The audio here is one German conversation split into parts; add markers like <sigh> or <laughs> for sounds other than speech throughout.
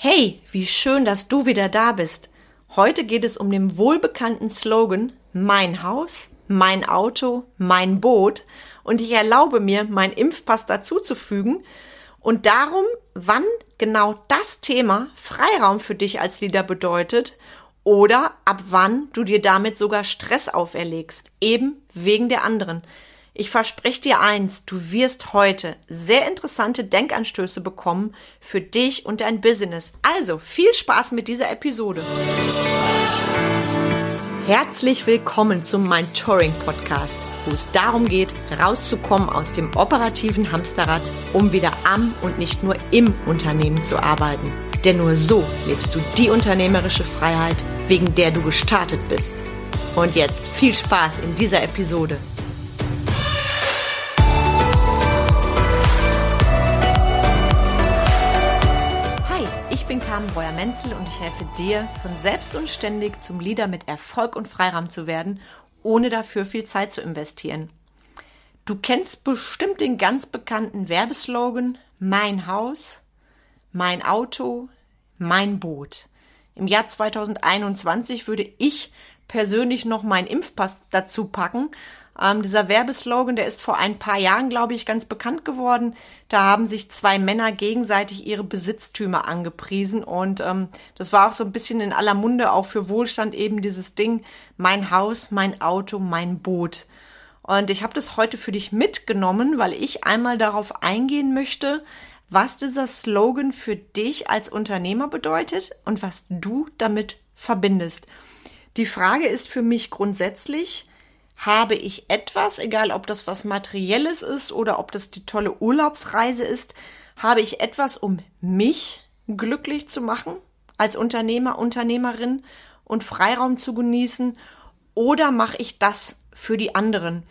Hey, wie schön, dass du wieder da bist. Heute geht es um den wohlbekannten Slogan Mein Haus, mein Auto, mein Boot und ich erlaube mir, meinen Impfpass dazuzufügen und darum, wann genau das Thema Freiraum für dich als Leader bedeutet oder ab wann du dir damit sogar Stress auferlegst, eben wegen der anderen. Ich verspreche dir eins, du wirst heute sehr interessante Denkanstöße bekommen für dich und dein Business. Also viel Spaß mit dieser Episode. Herzlich willkommen zum Mind Touring Podcast, wo es darum geht, rauszukommen aus dem operativen Hamsterrad, um wieder am und nicht nur im Unternehmen zu arbeiten. Denn nur so lebst du die unternehmerische Freiheit, wegen der du gestartet bist. Und jetzt viel Spaß in dieser Episode. Bin Carmen Breuer-Menzel und ich helfe dir, von selbst und ständig zum Leader mit Erfolg und Freiraum zu werden, ohne dafür viel Zeit zu investieren. Du kennst bestimmt den ganz bekannten Werbeslogan Mein Haus, mein Auto, mein Boot. Im Jahr 2021 würde ich persönlich noch meinen Impfpass dazu packen, ähm, dieser Werbeslogan, der ist vor ein paar Jahren, glaube ich, ganz bekannt geworden. Da haben sich zwei Männer gegenseitig ihre Besitztümer angepriesen und ähm, das war auch so ein bisschen in aller Munde, auch für Wohlstand eben dieses Ding, mein Haus, mein Auto, mein Boot. Und ich habe das heute für dich mitgenommen, weil ich einmal darauf eingehen möchte, was dieser Slogan für dich als Unternehmer bedeutet und was du damit verbindest. Die Frage ist für mich grundsätzlich, habe ich etwas, egal ob das was Materielles ist oder ob das die tolle Urlaubsreise ist, habe ich etwas, um mich glücklich zu machen als Unternehmer, Unternehmerin und Freiraum zu genießen oder mache ich das für die anderen?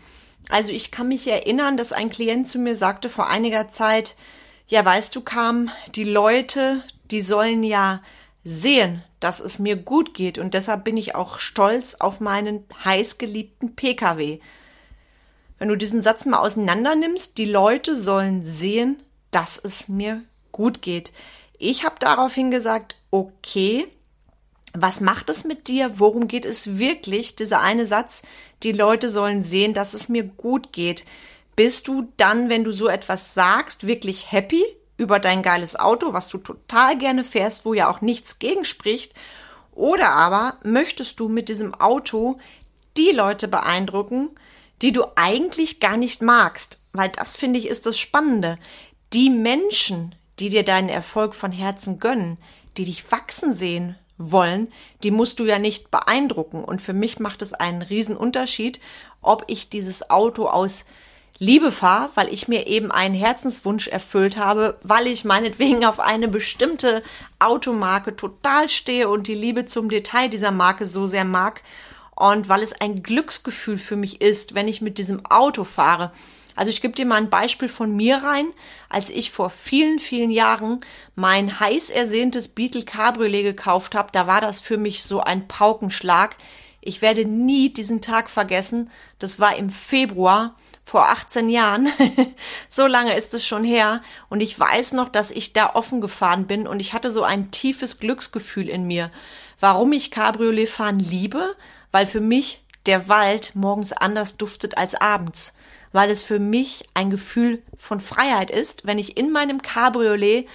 Also ich kann mich erinnern, dass ein Klient zu mir sagte vor einiger Zeit, ja, weißt du, kam, die Leute, die sollen ja sehen, dass es mir gut geht und deshalb bin ich auch stolz auf meinen heißgeliebten Pkw. Wenn du diesen Satz mal auseinander nimmst, die Leute sollen sehen, dass es mir gut geht. Ich habe daraufhin gesagt, okay, was macht es mit dir? Worum geht es wirklich? Dieser eine Satz, die Leute sollen sehen, dass es mir gut geht. Bist du dann, wenn du so etwas sagst, wirklich happy? Über dein geiles Auto, was du total gerne fährst, wo ja auch nichts gegen spricht. Oder aber möchtest du mit diesem Auto die Leute beeindrucken, die du eigentlich gar nicht magst. Weil das finde ich ist das Spannende. Die Menschen, die dir deinen Erfolg von Herzen gönnen, die dich wachsen sehen wollen, die musst du ja nicht beeindrucken. Und für mich macht es einen riesen Unterschied, ob ich dieses Auto aus Liebe fahre, weil ich mir eben einen Herzenswunsch erfüllt habe, weil ich meinetwegen auf eine bestimmte Automarke total stehe und die Liebe zum Detail dieser Marke so sehr mag und weil es ein Glücksgefühl für mich ist, wenn ich mit diesem Auto fahre. Also ich gebe dir mal ein Beispiel von mir rein. Als ich vor vielen, vielen Jahren mein heiß ersehntes Beetle Cabriolet gekauft habe, da war das für mich so ein Paukenschlag. Ich werde nie diesen Tag vergessen. Das war im Februar vor 18 Jahren. <laughs> so lange ist es schon her. Und ich weiß noch, dass ich da offen gefahren bin und ich hatte so ein tiefes Glücksgefühl in mir. Warum ich Cabriolet fahren liebe? Weil für mich der Wald morgens anders duftet als abends. Weil es für mich ein Gefühl von Freiheit ist, wenn ich in meinem Cabriolet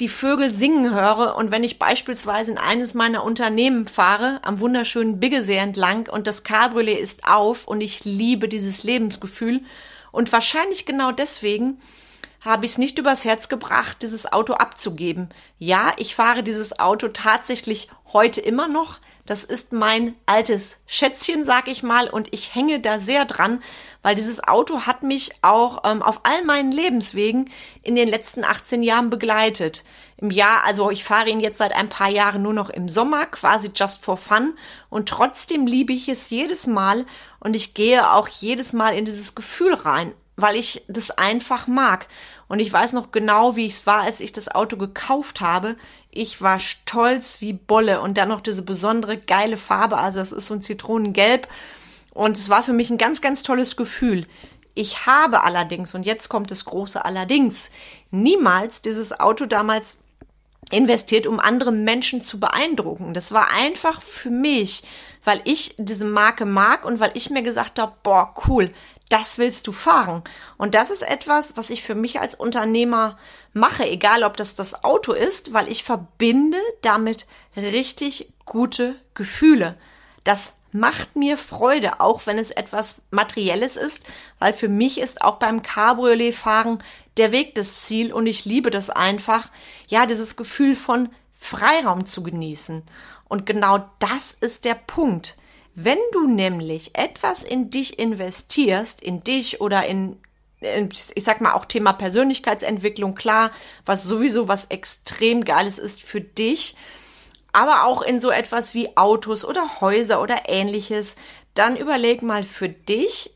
die Vögel singen höre und wenn ich beispielsweise in eines meiner Unternehmen fahre, am wunderschönen Biggesee entlang und das Cabriolet ist auf und ich liebe dieses Lebensgefühl und wahrscheinlich genau deswegen habe ich es nicht übers Herz gebracht, dieses Auto abzugeben. Ja, ich fahre dieses Auto tatsächlich heute immer noch, das ist mein altes Schätzchen, sag ich mal, und ich hänge da sehr dran, weil dieses Auto hat mich auch ähm, auf all meinen Lebenswegen in den letzten 18 Jahren begleitet. Im Jahr, also ich fahre ihn jetzt seit ein paar Jahren nur noch im Sommer, quasi just for fun, und trotzdem liebe ich es jedes Mal und ich gehe auch jedes Mal in dieses Gefühl rein, weil ich das einfach mag. Und ich weiß noch genau, wie es war, als ich das Auto gekauft habe. Ich war stolz wie Bolle und dann noch diese besondere geile Farbe. Also es ist so ein Zitronengelb. Und es war für mich ein ganz, ganz tolles Gefühl. Ich habe allerdings, und jetzt kommt das große Allerdings, niemals dieses Auto damals investiert, um andere Menschen zu beeindrucken. Das war einfach für mich, weil ich diese Marke mag und weil ich mir gesagt habe, boah, cool, das willst du fahren. Und das ist etwas, was ich für mich als Unternehmer mache, egal ob das das Auto ist, weil ich verbinde damit richtig gute Gefühle. Das macht mir Freude, auch wenn es etwas Materielles ist, weil für mich ist auch beim Cabriolet-Fahren der Weg das Ziel und ich liebe das einfach, ja, dieses Gefühl von Freiraum zu genießen. Und genau das ist der Punkt. Wenn du nämlich etwas in dich investierst, in dich oder in, ich sag mal auch Thema Persönlichkeitsentwicklung, klar, was sowieso was extrem geiles ist für dich, aber auch in so etwas wie Autos oder Häuser oder ähnliches, dann überleg mal für dich,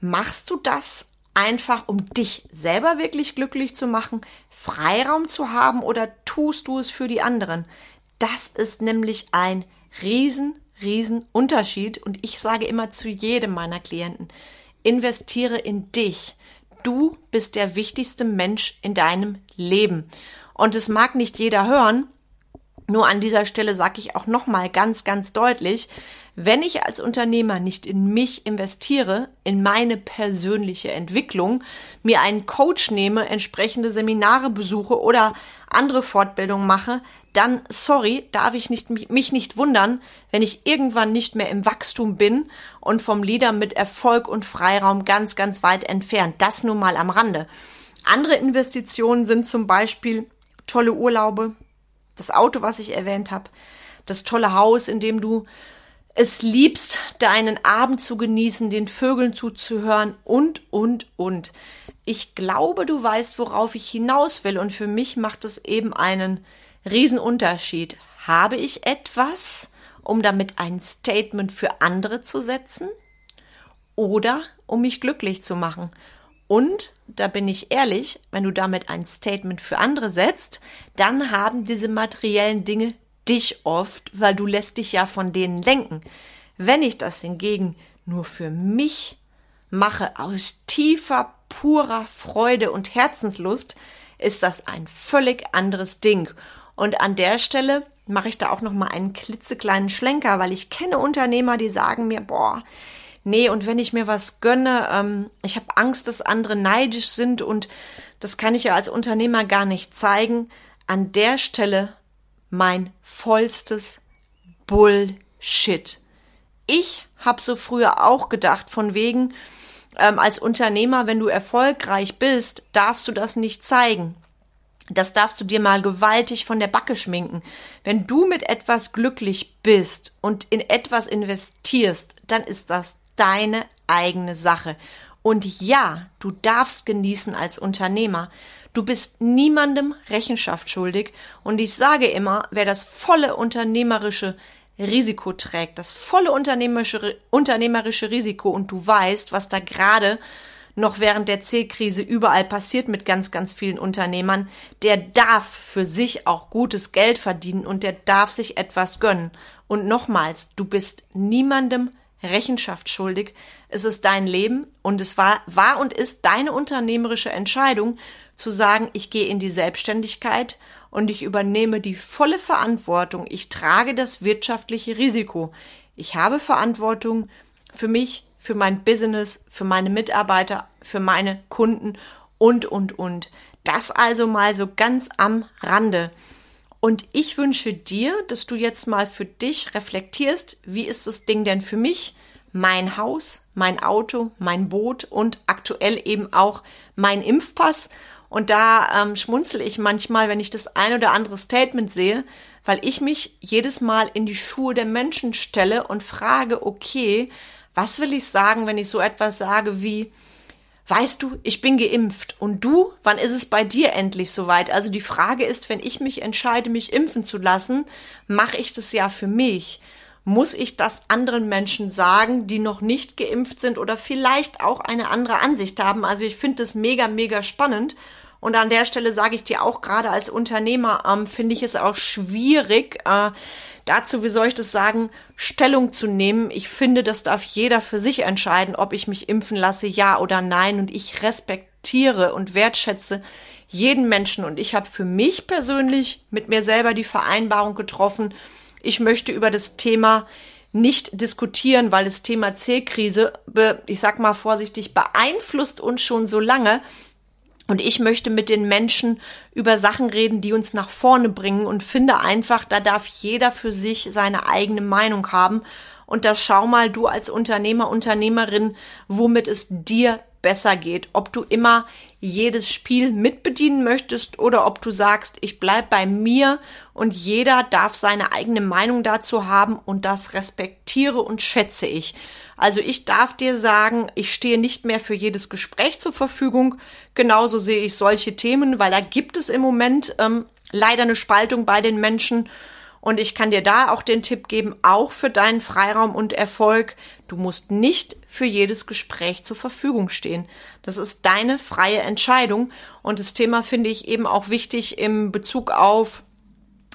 machst du das einfach, um dich selber wirklich glücklich zu machen, Freiraum zu haben oder tust du es für die anderen? Das ist nämlich ein riesen, riesen Unterschied und ich sage immer zu jedem meiner Klienten, investiere in dich. Du bist der wichtigste Mensch in deinem Leben. Und es mag nicht jeder hören, nur an dieser Stelle sage ich auch nochmal ganz, ganz deutlich, wenn ich als Unternehmer nicht in mich investiere, in meine persönliche Entwicklung, mir einen Coach nehme, entsprechende Seminare besuche oder andere Fortbildungen mache, dann, sorry, darf ich nicht, mich nicht wundern, wenn ich irgendwann nicht mehr im Wachstum bin und vom Leader mit Erfolg und Freiraum ganz, ganz weit entfernt. Das nur mal am Rande. Andere Investitionen sind zum Beispiel tolle Urlaube, das Auto, was ich erwähnt habe, das tolle Haus, in dem du es liebst, deinen Abend zu genießen, den Vögeln zuzuhören und, und, und. Ich glaube, du weißt, worauf ich hinaus will und für mich macht es eben einen Riesenunterschied. Habe ich etwas, um damit ein Statement für andere zu setzen oder um mich glücklich zu machen? Und, da bin ich ehrlich, wenn du damit ein Statement für andere setzt, dann haben diese materiellen Dinge dich oft, weil du lässt dich ja von denen lenken. Wenn ich das hingegen nur für mich mache, aus tiefer, purer Freude und Herzenslust, ist das ein völlig anderes Ding. Und an der Stelle mache ich da auch noch mal einen klitzekleinen Schlenker, weil ich kenne Unternehmer, die sagen mir, boah, nee, und wenn ich mir was gönne, ähm, ich habe Angst, dass andere neidisch sind und das kann ich ja als Unternehmer gar nicht zeigen. An der Stelle mein vollstes Bullshit. Ich habe so früher auch gedacht, von wegen, ähm, als Unternehmer, wenn du erfolgreich bist, darfst du das nicht zeigen. Das darfst du dir mal gewaltig von der Backe schminken. Wenn du mit etwas glücklich bist und in etwas investierst, dann ist das deine eigene Sache. Und ja, du darfst genießen als Unternehmer. Du bist niemandem Rechenschaft schuldig. Und ich sage immer, wer das volle unternehmerische Risiko trägt, das volle unternehmerische, unternehmerische Risiko und du weißt, was da gerade noch während der C-Krise überall passiert mit ganz, ganz vielen Unternehmern, der darf für sich auch gutes Geld verdienen und der darf sich etwas gönnen. Und nochmals, du bist niemandem Rechenschaft schuldig. Es ist dein Leben und es war, war und ist deine unternehmerische Entscheidung zu sagen, ich gehe in die Selbstständigkeit und ich übernehme die volle Verantwortung. Ich trage das wirtschaftliche Risiko. Ich habe Verantwortung für mich, für mein Business, für meine Mitarbeiter, für meine Kunden und, und, und. Das also mal so ganz am Rande. Und ich wünsche dir, dass du jetzt mal für dich reflektierst, wie ist das Ding denn für mich? Mein Haus, mein Auto, mein Boot und aktuell eben auch mein Impfpass. Und da ähm, schmunzel ich manchmal, wenn ich das ein oder andere Statement sehe, weil ich mich jedes Mal in die Schuhe der Menschen stelle und frage, okay, was will ich sagen, wenn ich so etwas sage wie, weißt du, ich bin geimpft und du, wann ist es bei dir endlich soweit? Also die Frage ist, wenn ich mich entscheide, mich impfen zu lassen, mache ich das ja für mich. Muss ich das anderen Menschen sagen, die noch nicht geimpft sind oder vielleicht auch eine andere Ansicht haben? Also ich finde das mega, mega spannend. Und an der Stelle sage ich dir auch gerade als Unternehmer, ähm, finde ich es auch schwierig, äh, dazu, wie soll ich das sagen, Stellung zu nehmen. Ich finde, das darf jeder für sich entscheiden, ob ich mich impfen lasse, ja oder nein. Und ich respektiere und wertschätze jeden Menschen. Und ich habe für mich persönlich mit mir selber die Vereinbarung getroffen, ich möchte über das Thema nicht diskutieren, weil das Thema C-Krise, ich sag mal vorsichtig, beeinflusst uns schon so lange. Und ich möchte mit den Menschen über Sachen reden, die uns nach vorne bringen und finde einfach, da darf jeder für sich seine eigene Meinung haben. Und da schau mal du als Unternehmer, Unternehmerin, womit es dir besser geht. Ob du immer jedes Spiel mitbedienen möchtest oder ob du sagst, ich bleib bei mir und jeder darf seine eigene Meinung dazu haben und das respektiere und schätze ich. Also ich darf dir sagen, ich stehe nicht mehr für jedes Gespräch zur Verfügung. Genauso sehe ich solche Themen, weil da gibt es im Moment ähm, leider eine Spaltung bei den Menschen. Und ich kann dir da auch den Tipp geben, auch für deinen Freiraum und Erfolg, du musst nicht für jedes Gespräch zur Verfügung stehen. Das ist deine freie Entscheidung. Und das Thema finde ich eben auch wichtig im Bezug auf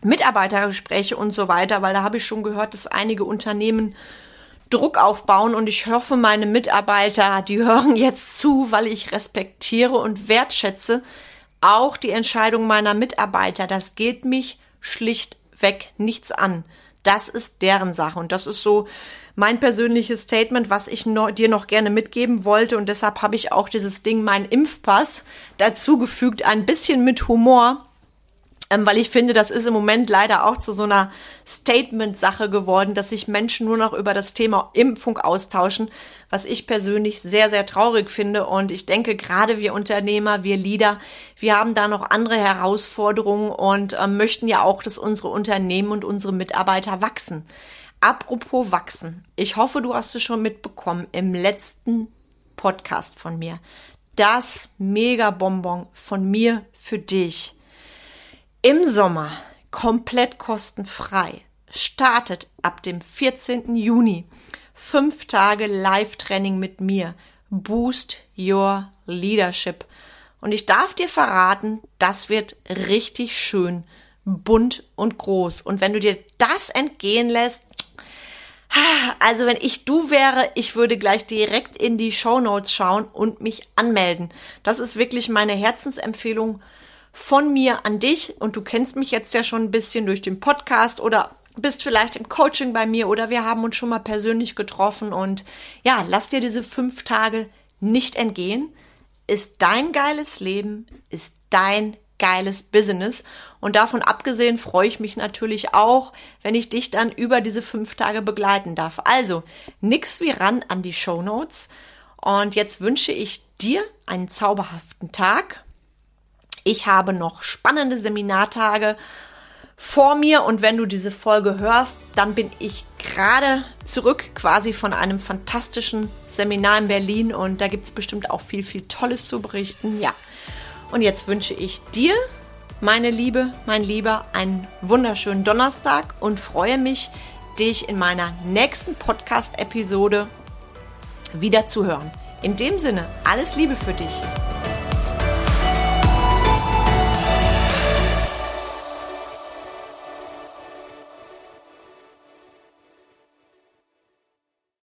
Mitarbeitergespräche und so weiter, weil da habe ich schon gehört, dass einige Unternehmen Druck aufbauen und ich hoffe, meine Mitarbeiter, die hören jetzt zu, weil ich respektiere und wertschätze auch die Entscheidung meiner Mitarbeiter. Das geht mich schlichtweg nichts an. Das ist deren Sache und das ist so mein persönliches Statement, was ich no dir noch gerne mitgeben wollte und deshalb habe ich auch dieses Ding, mein Impfpass, dazugefügt, ein bisschen mit Humor, ähm, weil ich finde, das ist im Moment leider auch zu so einer Statement-Sache geworden, dass sich Menschen nur noch über das Thema Impfung austauschen, was ich persönlich sehr, sehr traurig finde. Und ich denke, gerade wir Unternehmer, wir Leader, wir haben da noch andere Herausforderungen und äh, möchten ja auch, dass unsere Unternehmen und unsere Mitarbeiter wachsen. Apropos wachsen. Ich hoffe, du hast es schon mitbekommen im letzten Podcast von mir. Das Mega-Bonbon von mir für dich im Sommer komplett kostenfrei. Startet ab dem 14. Juni fünf Tage Live-Training mit mir. Boost Your Leadership. Und ich darf dir verraten, das wird richtig schön, bunt und groß. Und wenn du dir das entgehen lässt, also wenn ich du wäre, ich würde gleich direkt in die Show Notes schauen und mich anmelden. Das ist wirklich meine Herzensempfehlung von mir an dich und du kennst mich jetzt ja schon ein bisschen durch den Podcast oder bist vielleicht im Coaching bei mir oder wir haben uns schon mal persönlich getroffen und ja, lass dir diese fünf Tage nicht entgehen. Ist dein geiles Leben, ist dein geiles Business. Und davon abgesehen freue ich mich natürlich auch, wenn ich dich dann über diese fünf Tage begleiten darf. Also, nix wie ran an die Show Notes. Und jetzt wünsche ich dir einen zauberhaften Tag ich habe noch spannende Seminartage vor mir und wenn du diese Folge hörst, dann bin ich gerade zurück quasi von einem fantastischen Seminar in Berlin und da gibt es bestimmt auch viel, viel Tolles zu berichten. Ja, und jetzt wünsche ich dir, meine Liebe, mein Lieber, einen wunderschönen Donnerstag und freue mich, dich in meiner nächsten Podcast-Episode wieder zu hören. In dem Sinne, alles Liebe für dich.